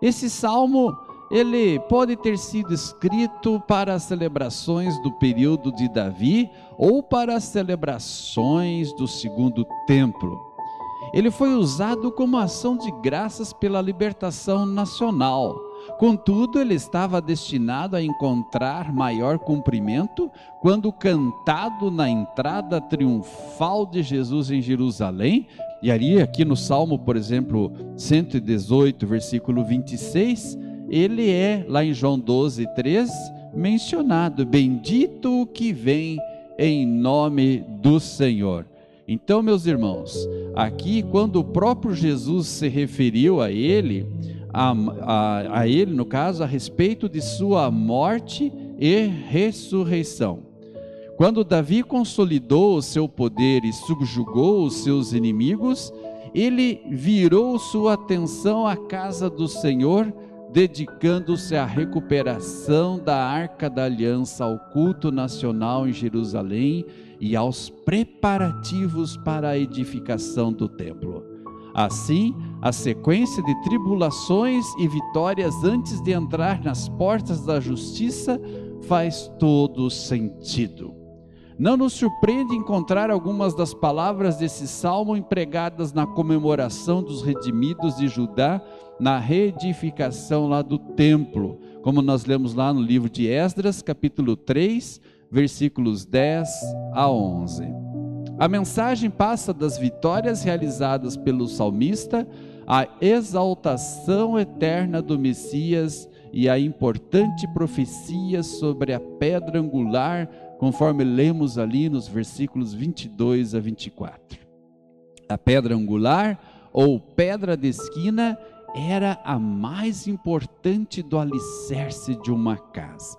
Esse salmo ele pode ter sido escrito para as celebrações do período de Davi ou para as celebrações do segundo templo. Ele foi usado como ação de graças pela libertação nacional. Contudo, ele estava destinado a encontrar maior cumprimento quando cantado na entrada triunfal de Jesus em Jerusalém. E ali, aqui no Salmo, por exemplo, 118, versículo 26, ele é, lá em João 12, 3, mencionado: Bendito o que vem em nome do Senhor. Então, meus irmãos, aqui, quando o próprio Jesus se referiu a ele, a, a, a ele, no caso, a respeito de sua morte e ressurreição. Quando Davi consolidou o seu poder e subjugou os seus inimigos, ele virou sua atenção à casa do Senhor dedicando-se à recuperação da Arca da Aliança, ao culto nacional em Jerusalém e aos preparativos para a edificação do templo. Assim, a sequência de tribulações e vitórias antes de entrar nas portas da justiça faz todo sentido. Não nos surpreende encontrar algumas das palavras desse salmo empregadas na comemoração dos redimidos de Judá na reedificação lá do templo, como nós lemos lá no livro de Esdras, capítulo 3, versículos 10 a 11. A mensagem passa das vitórias realizadas pelo salmista à exaltação eterna do Messias e a importante profecia sobre a pedra angular, conforme lemos ali nos versículos 22 a 24. A pedra angular ou pedra de esquina era a mais importante do alicerce de uma casa.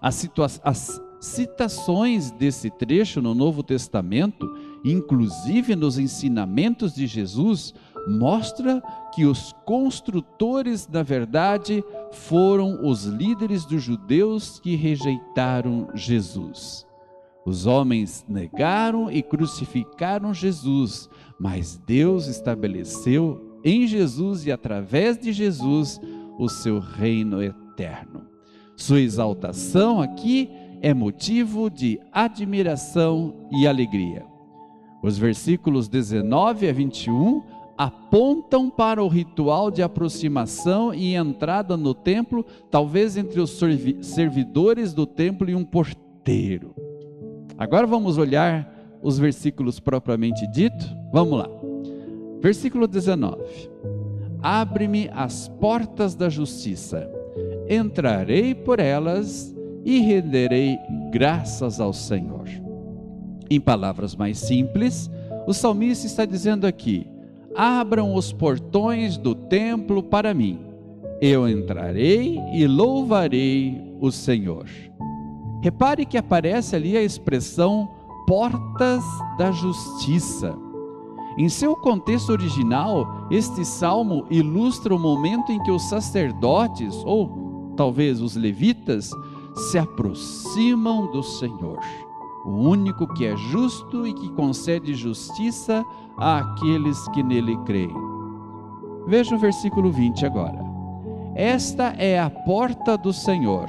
As, as citações desse trecho no Novo Testamento, inclusive nos ensinamentos de Jesus, mostra que os construtores, na verdade, foram os líderes dos judeus que rejeitaram Jesus. Os homens negaram e crucificaram Jesus, mas Deus estabeleceu em Jesus e através de Jesus o seu reino eterno. Sua exaltação aqui é motivo de admiração e alegria. Os versículos 19 a 21 apontam para o ritual de aproximação e entrada no templo, talvez entre os servidores do templo e um porteiro. Agora vamos olhar os versículos propriamente dito. Vamos lá. Versículo 19: Abre-me as portas da justiça, entrarei por elas e renderei graças ao Senhor. Em palavras mais simples, o salmista está dizendo aqui: Abram os portões do templo para mim, eu entrarei e louvarei o Senhor. Repare que aparece ali a expressão portas da justiça. Em seu contexto original, este salmo ilustra o momento em que os sacerdotes, ou talvez os levitas, se aproximam do Senhor, o único que é justo e que concede justiça àqueles que nele creem. Veja o versículo 20 agora. Esta é a porta do Senhor,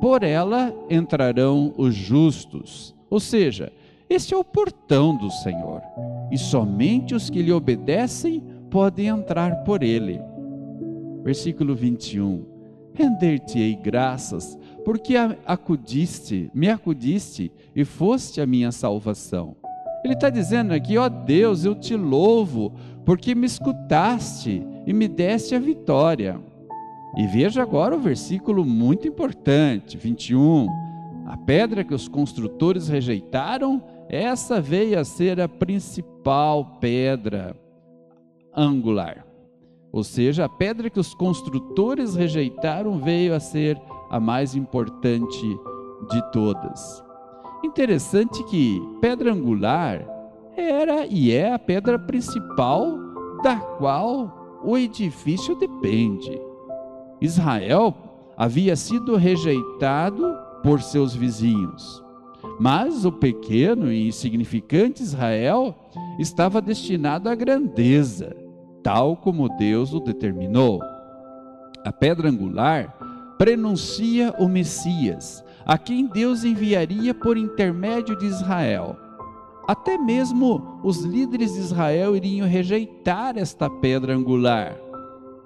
por ela entrarão os justos. Ou seja, este é o portão do Senhor, e somente os que lhe obedecem podem entrar por ele. Versículo 21. Render-te-ei graças, porque acudiste, me acudiste e foste a minha salvação. Ele está dizendo aqui, ó Deus, eu te louvo, porque me escutaste e me deste a vitória. E veja agora o versículo muito importante, 21. A pedra que os construtores rejeitaram essa veio a ser a principal pedra angular. Ou seja, a pedra que os construtores rejeitaram veio a ser a mais importante de todas. Interessante que pedra angular era e é a pedra principal da qual o edifício depende. Israel havia sido rejeitado por seus vizinhos. Mas o pequeno e insignificante Israel estava destinado à grandeza. Tal como Deus o determinou. A pedra angular prenuncia o Messias, a quem Deus enviaria por intermédio de Israel. Até mesmo os líderes de Israel iriam rejeitar esta pedra angular.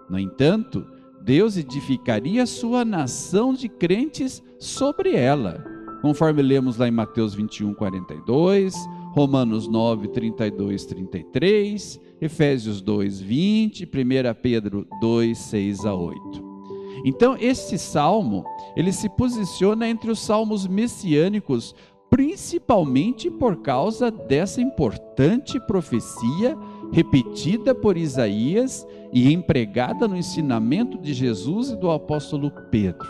No entanto, Deus edificaria sua nação de crentes sobre ela, conforme lemos lá em Mateus 21, 42, Romanos 9, 32, 33, Efésios 2, 20, 1 Pedro 2, 6 a 8. Então, este salmo, ele se posiciona entre os salmos messiânicos, principalmente por causa dessa importante profecia repetida por Isaías e empregada no ensinamento de Jesus e do apóstolo Pedro,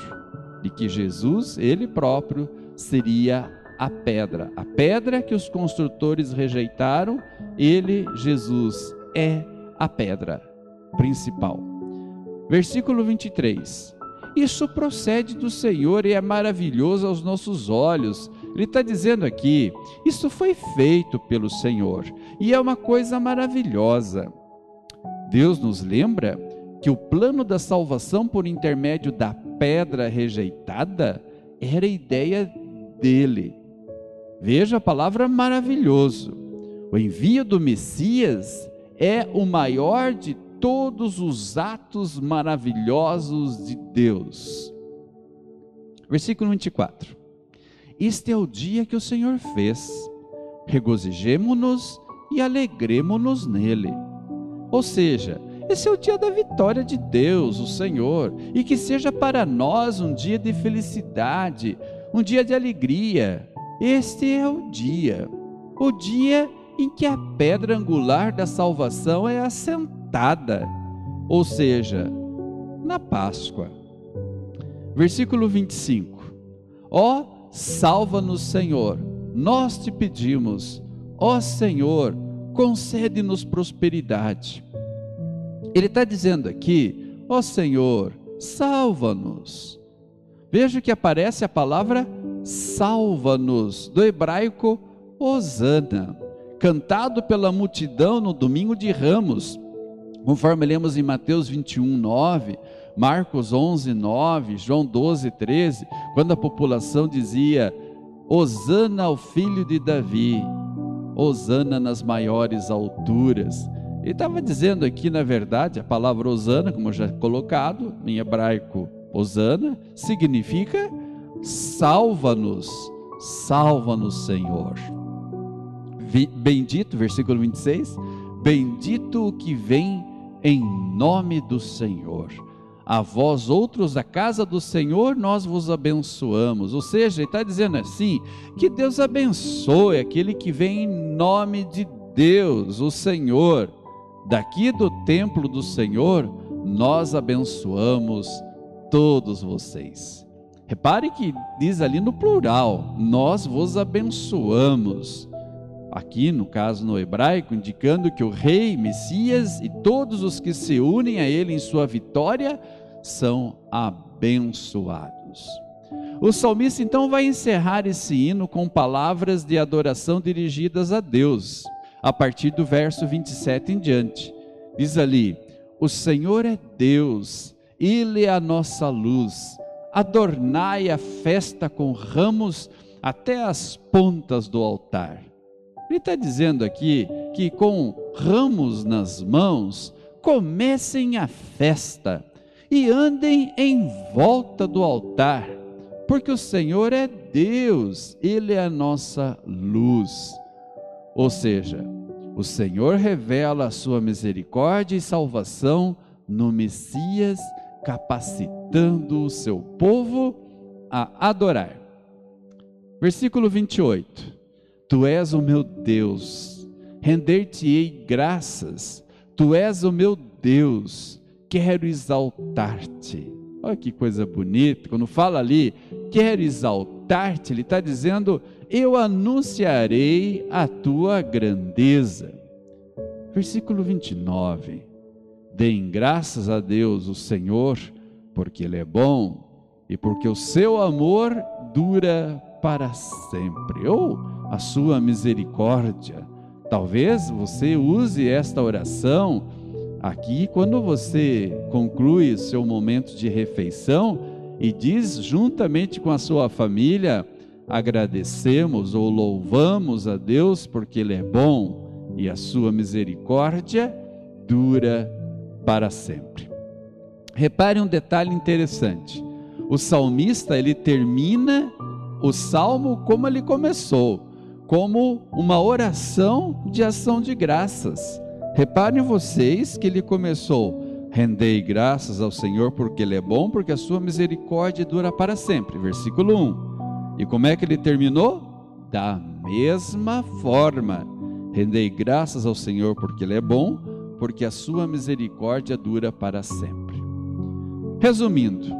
de que Jesus, ele próprio, seria a pedra, a pedra que os construtores rejeitaram, ele, Jesus, é a pedra principal. Versículo 23. Isso procede do Senhor e é maravilhoso aos nossos olhos. Ele está dizendo aqui: isso foi feito pelo Senhor e é uma coisa maravilhosa. Deus nos lembra que o plano da salvação por intermédio da pedra rejeitada era a ideia dele. Veja a palavra maravilhoso. O envio do Messias é o maior de todos os atos maravilhosos de Deus. Versículo 24. Este é o dia que o Senhor fez. Regozijemo-nos e alegremo-nos nele. Ou seja, esse é o dia da vitória de Deus, o Senhor, e que seja para nós um dia de felicidade, um dia de alegria. Este é o dia, o dia em que a pedra angular da salvação é assentada, ou seja, na Páscoa. Versículo 25: Ó, salva-nos, Senhor, nós te pedimos, ó Senhor, concede-nos prosperidade. Ele está dizendo aqui, ó Senhor, salva-nos. Veja que aparece a palavra salva-nos, do hebraico Osana cantado pela multidão no domingo de Ramos, conforme lemos em Mateus 21, 9, Marcos 11, 9, João 12, 13, quando a população dizia: Hosana ao filho de Davi, Hosana nas maiores alturas. Ele estava dizendo aqui, na verdade, a palavra Hosana, como já colocado, em hebraico, Hosana, significa salva-nos, salva-nos, Senhor. Bendito, versículo 26, bendito o que vem em nome do Senhor. A vós outros da casa do Senhor, nós vos abençoamos. Ou seja, ele está dizendo assim: que Deus abençoe aquele que vem em nome de Deus, o Senhor. Daqui do templo do Senhor, nós abençoamos todos vocês. Repare que diz ali no plural: nós vos abençoamos aqui no caso no hebraico, indicando que o rei, Messias e todos os que se unem a ele em sua vitória são abençoados. O salmista então vai encerrar esse hino com palavras de adoração dirigidas a Deus, a partir do verso 27 em diante. Diz ali: O Senhor é Deus, Ele é a nossa luz. Adornai a festa com ramos até as pontas do altar. Ele está dizendo aqui que com ramos nas mãos, comecem a festa e andem em volta do altar, porque o Senhor é Deus, Ele é a nossa luz. Ou seja, o Senhor revela a sua misericórdia e salvação no Messias, capacitando o seu povo a adorar. Versículo 28. Tu és o meu Deus, render-te-ei graças, tu és o meu Deus, quero exaltar-te. Olha que coisa bonita, quando fala ali, quero exaltar-te, ele está dizendo, eu anunciarei a tua grandeza. Versículo 29. Deem graças a Deus, o Senhor, porque Ele é bom e porque o seu amor dura para sempre. Ou a sua misericórdia. Talvez você use esta oração Aqui, quando você conclui o seu momento de refeição e diz juntamente com a sua família, agradecemos ou louvamos a Deus porque Ele é bom e a sua misericórdia dura para sempre. Repare um detalhe interessante. O salmista ele termina o salmo como ele começou, como uma oração de ação de graças. Reparem vocês que ele começou: rendei graças ao Senhor porque ele é bom, porque a sua misericórdia dura para sempre. Versículo 1. E como é que ele terminou? Da mesma forma. Rendei graças ao Senhor porque ele é bom, porque a sua misericórdia dura para sempre. Resumindo,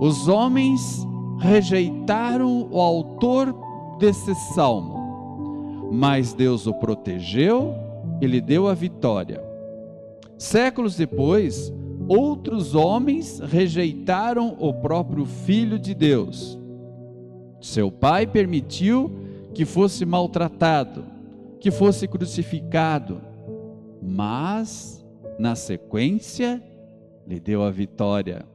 os homens rejeitaram o autor desse salmo, mas Deus o protegeu e lhe deu a vitória. Séculos depois, outros homens rejeitaram o próprio Filho de Deus. Seu pai permitiu que fosse maltratado, que fosse crucificado, mas, na sequência, lhe deu a vitória.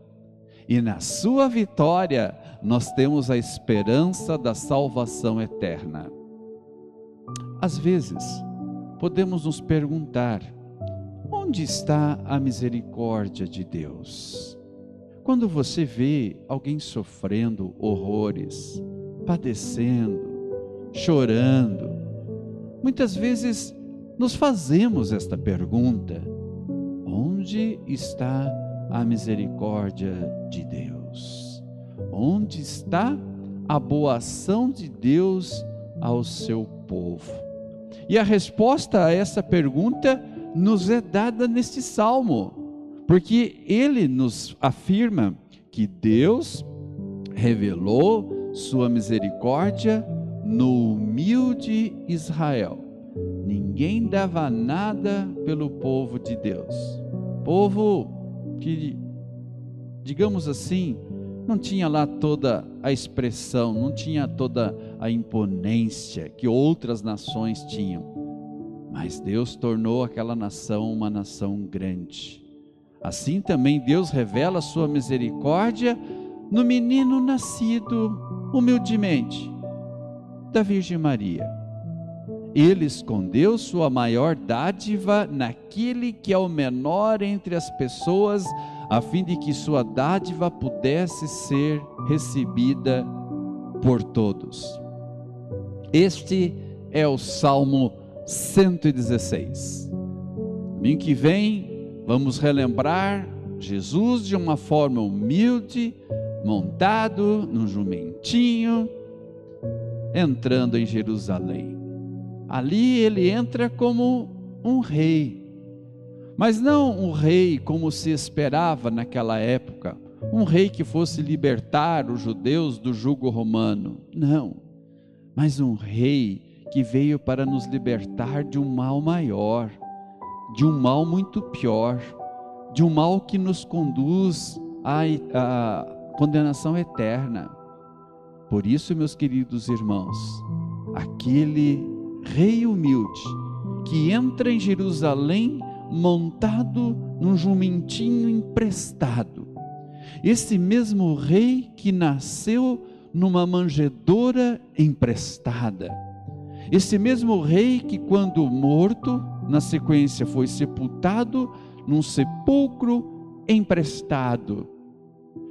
E na sua vitória, nós temos a esperança da salvação eterna. Às vezes, podemos nos perguntar: onde está a misericórdia de Deus? Quando você vê alguém sofrendo horrores, padecendo, chorando, muitas vezes nos fazemos esta pergunta: onde está a misericórdia de Deus? Onde está a boa ação de Deus ao seu povo? E a resposta a essa pergunta nos é dada neste salmo, porque ele nos afirma que Deus revelou sua misericórdia no humilde Israel. Ninguém dava nada pelo povo de Deus. Povo que, digamos assim, não tinha lá toda a expressão, não tinha toda a imponência que outras nações tinham. Mas Deus tornou aquela nação uma nação grande. Assim também Deus revela a sua misericórdia no menino nascido humildemente da Virgem Maria. Ele escondeu sua maior dádiva naquele que é o menor entre as pessoas a fim de que sua dádiva pudesse ser recebida por todos. Este é o Salmo 116. Domingo que vem, vamos relembrar Jesus de uma forma humilde, montado num jumentinho, entrando em Jerusalém. Ali ele entra como um rei mas não um rei como se esperava naquela época, um rei que fosse libertar os judeus do jugo romano. Não, mas um rei que veio para nos libertar de um mal maior, de um mal muito pior, de um mal que nos conduz à, à condenação eterna. Por isso, meus queridos irmãos, aquele rei humilde que entra em Jerusalém montado num jumentinho emprestado. Esse mesmo rei que nasceu numa manjedoura emprestada. Esse mesmo rei que, quando morto, na sequência foi sepultado num sepulcro emprestado.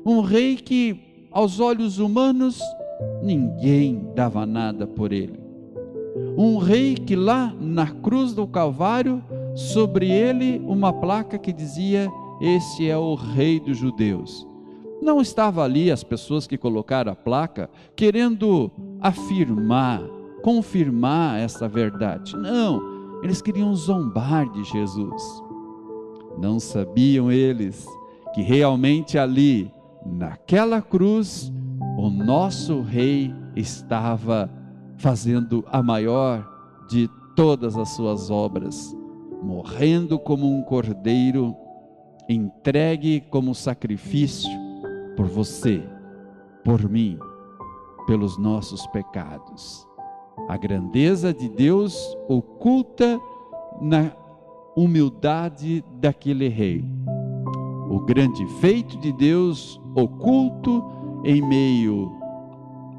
Um rei que, aos olhos humanos, ninguém dava nada por ele. Um rei que lá na cruz do Calvário sobre ele uma placa que dizia: Este é o Rei dos Judeus. Não estava ali as pessoas que colocaram a placa querendo afirmar, confirmar essa verdade. Não, eles queriam zombar de Jesus. Não sabiam eles que realmente ali, naquela cruz, o nosso Rei estava fazendo a maior de todas as suas obras morrendo como um cordeiro, entregue como sacrifício por você, por mim, pelos nossos pecados. A grandeza de Deus oculta na humildade daquele rei. O grande feito de Deus oculto em meio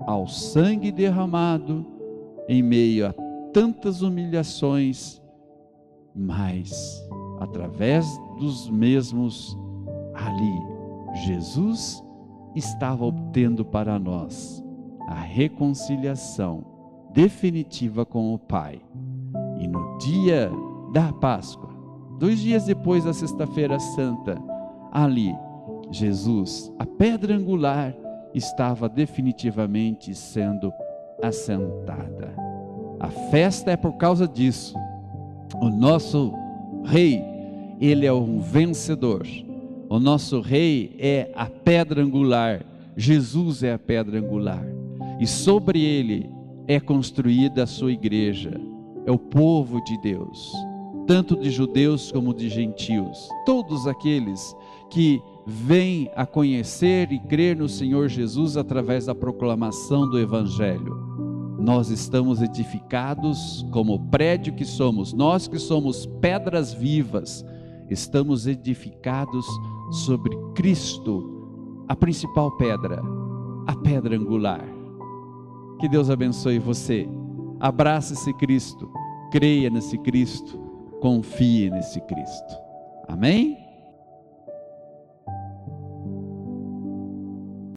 ao sangue derramado, em meio a tantas humilhações, mas através dos mesmos ali, Jesus estava obtendo para nós a reconciliação definitiva com o Pai. E no dia da Páscoa, dois dias depois da Sexta-feira Santa, ali, Jesus, a pedra angular, estava definitivamente sendo assentada. A festa é por causa disso. O nosso rei, ele é um vencedor. O nosso rei é a pedra angular. Jesus é a pedra angular. E sobre ele é construída a sua igreja. É o povo de Deus, tanto de judeus como de gentios. Todos aqueles que vêm a conhecer e crer no Senhor Jesus através da proclamação do Evangelho nós estamos edificados como prédio que somos, nós que somos pedras vivas, estamos edificados sobre Cristo, a principal pedra, a pedra angular. Que Deus abençoe você. Abrace esse Cristo, creia nesse Cristo, confie nesse Cristo. Amém?